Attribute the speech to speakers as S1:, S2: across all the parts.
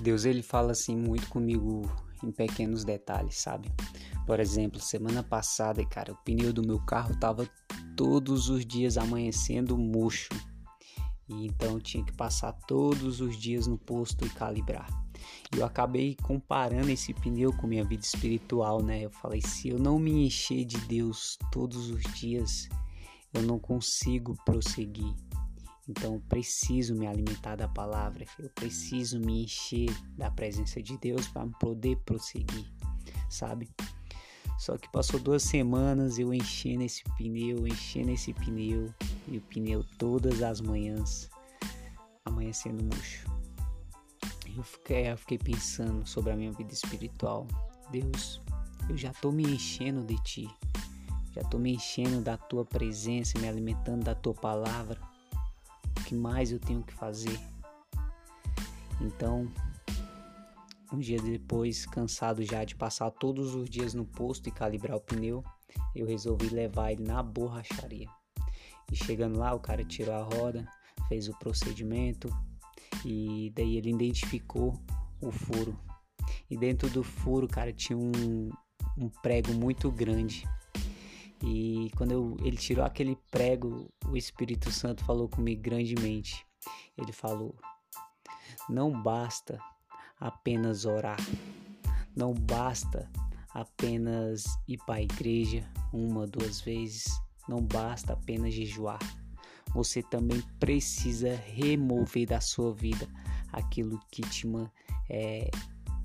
S1: Deus ele fala assim muito comigo em pequenos detalhes, sabe? Por exemplo, semana passada, cara, o pneu do meu carro tava todos os dias amanhecendo murcho. E então eu tinha que passar todos os dias no posto e calibrar. E eu acabei comparando esse pneu com minha vida espiritual, né? Eu falei, se eu não me encher de Deus todos os dias, eu não consigo prosseguir. Então eu preciso me alimentar da palavra, eu preciso me encher da presença de Deus para poder prosseguir, sabe? Só que passou duas semanas eu enchendo esse pneu, enchendo esse pneu e o pneu todas as manhãs amanhecendo murcho. Eu fiquei, eu fiquei pensando sobre a minha vida espiritual. Deus, eu já tô me enchendo de ti. Já tô me enchendo da tua presença, me alimentando da tua palavra que mais eu tenho que fazer? Então, um dia depois, cansado já de passar todos os dias no posto e calibrar o pneu, eu resolvi levar ele na borracharia. E chegando lá, o cara tirou a roda, fez o procedimento e daí ele identificou o furo. E dentro do furo, cara, tinha um, um prego muito grande e quando eu, ele tirou aquele prego, o Espírito Santo falou comigo grandemente. Ele falou: Não basta apenas orar, não basta apenas ir para a igreja uma, duas vezes, não basta apenas jejuar. Você também precisa remover da sua vida aquilo que te, é,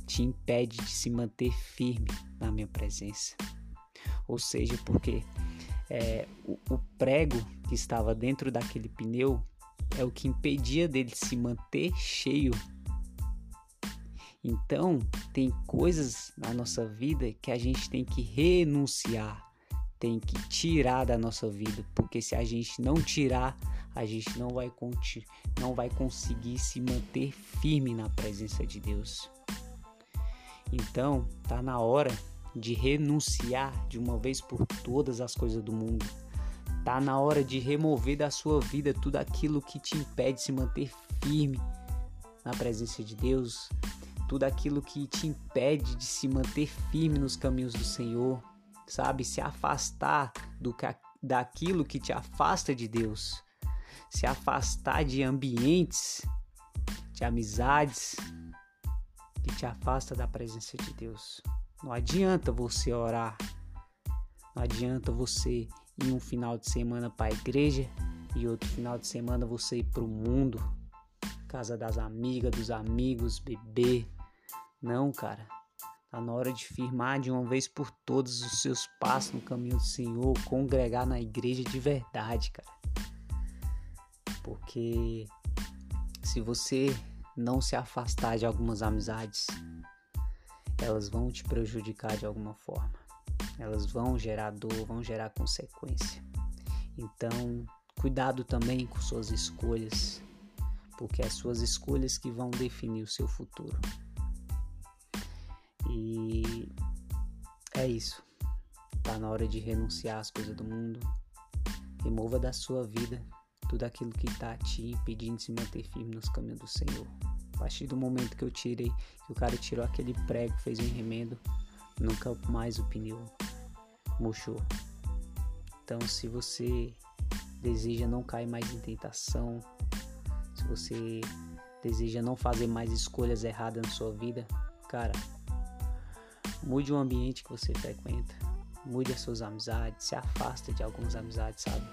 S1: te impede de se manter firme na minha presença ou seja, porque é, o, o prego que estava dentro daquele pneu é o que impedia dele se manter cheio. Então, tem coisas na nossa vida que a gente tem que renunciar, tem que tirar da nossa vida, porque se a gente não tirar, a gente não vai, não vai conseguir se manter firme na presença de Deus. Então, tá na hora de renunciar de uma vez por todas as coisas do mundo. Tá na hora de remover da sua vida tudo aquilo que te impede de se manter firme na presença de Deus, tudo aquilo que te impede de se manter firme nos caminhos do Senhor, sabe? Se afastar do daquilo que te afasta de Deus, se afastar de ambientes, de amizades que te afasta da presença de Deus. Não adianta você orar. Não adianta você ir um final de semana para a igreja e outro final de semana você ir para o mundo, casa das amigas, dos amigos, beber. Não, cara. Tá na hora de firmar de uma vez por todas os seus passos no caminho do Senhor, congregar na igreja de verdade, cara. Porque se você não se afastar de algumas amizades, elas vão te prejudicar de alguma forma. Elas vão gerar dor, vão gerar consequência. Então, cuidado também com suas escolhas, porque é as suas escolhas que vão definir o seu futuro. E é isso. Tá na hora de renunciar às coisas do mundo. Remova da sua vida tudo aquilo que está te impedindo de se manter firme nos caminhos do Senhor. A partir do momento que eu tirei, que o cara tirou aquele prego, fez um remendo, nunca mais o pneu murchou. Então, se você deseja não cair mais em tentação, se você deseja não fazer mais escolhas erradas na sua vida, cara, mude o ambiente que você frequenta, mude as suas amizades, se afasta de algumas amizades, sabe?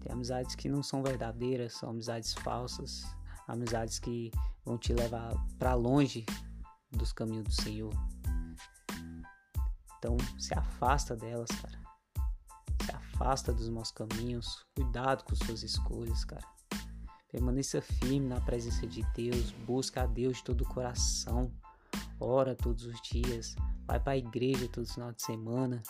S1: Tem amizades que não são verdadeiras, são amizades falsas, amizades que vão te levar para longe dos caminhos do Senhor. Então, se afasta delas, cara. Se afasta dos maus caminhos. Cuidado com suas escolhas, cara. Permaneça firme na presença de Deus. Busca a Deus de todo o coração. Ora todos os dias. Vai para a igreja todo final de semana.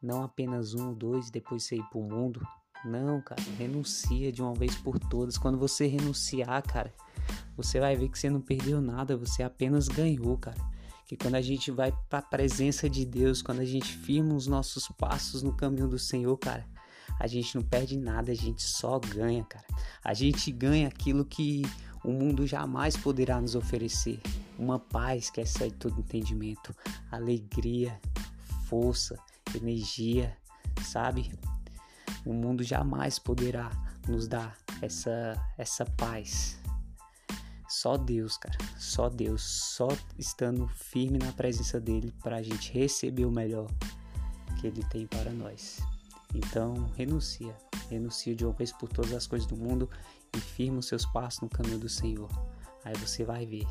S1: Não apenas um ou dois, depois você ir para o mundo. Não, cara, renuncia de uma vez por todas. Quando você renunciar, cara, você vai ver que você não perdeu nada, você apenas ganhou, cara. Que quando a gente vai para a presença de Deus, quando a gente firma os nossos passos no caminho do Senhor, cara, a gente não perde nada, a gente só ganha, cara. A gente ganha aquilo que o mundo jamais poderá nos oferecer uma paz que excede todo entendimento, alegria, força, energia, sabe? O mundo jamais poderá nos dar essa essa paz. Só Deus, cara, só Deus, só estando firme na presença dele para a gente receber o melhor que ele tem para nós. Então, renuncia, renuncia de uma vez por todas as coisas do mundo e firma os seus passos no caminho do Senhor. Aí você vai ver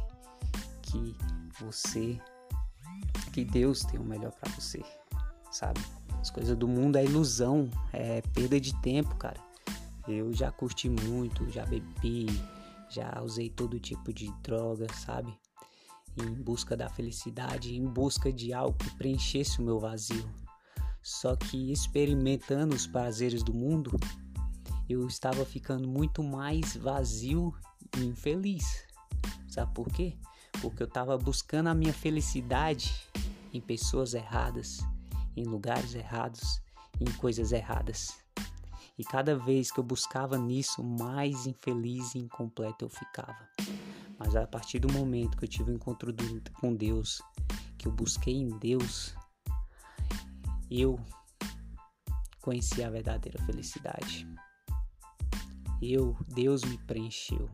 S1: que você, que Deus tem o melhor para você, sabe? As coisas do mundo é ilusão, é perda de tempo, cara. Eu já curti muito, já bebi, já usei todo tipo de droga, sabe? Em busca da felicidade, em busca de algo que preenchesse o meu vazio. Só que experimentando os prazeres do mundo, eu estava ficando muito mais vazio e infeliz. Sabe por quê? Porque eu estava buscando a minha felicidade em pessoas erradas, em lugares errados, em coisas erradas. E cada vez que eu buscava nisso, mais infeliz e incompleto eu ficava. Mas a partir do momento que eu tive um encontro com Deus, que eu busquei em Deus, eu conheci a verdadeira felicidade. Eu, Deus me preencheu.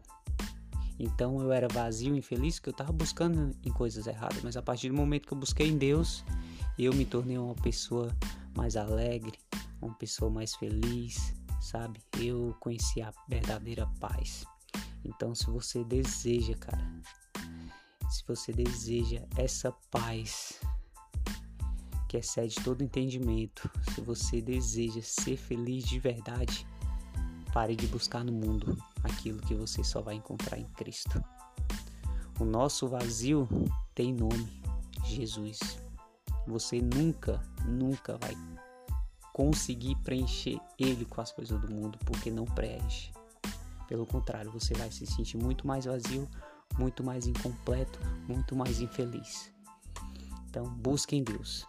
S1: Então eu era vazio, infeliz, porque eu estava buscando em coisas erradas. Mas a partir do momento que eu busquei em Deus, eu me tornei uma pessoa mais alegre, uma pessoa mais feliz, sabe? Eu conheci a verdadeira paz. Então, se você deseja, cara, se você deseja essa paz que excede todo entendimento, se você deseja ser feliz de verdade, pare de buscar no mundo aquilo que você só vai encontrar em Cristo. O nosso vazio tem nome: Jesus. Você nunca, nunca vai conseguir preencher ele com as coisas do mundo, porque não preenche. Pelo contrário, você vai se sentir muito mais vazio, muito mais incompleto, muito mais infeliz. Então, busque em Deus.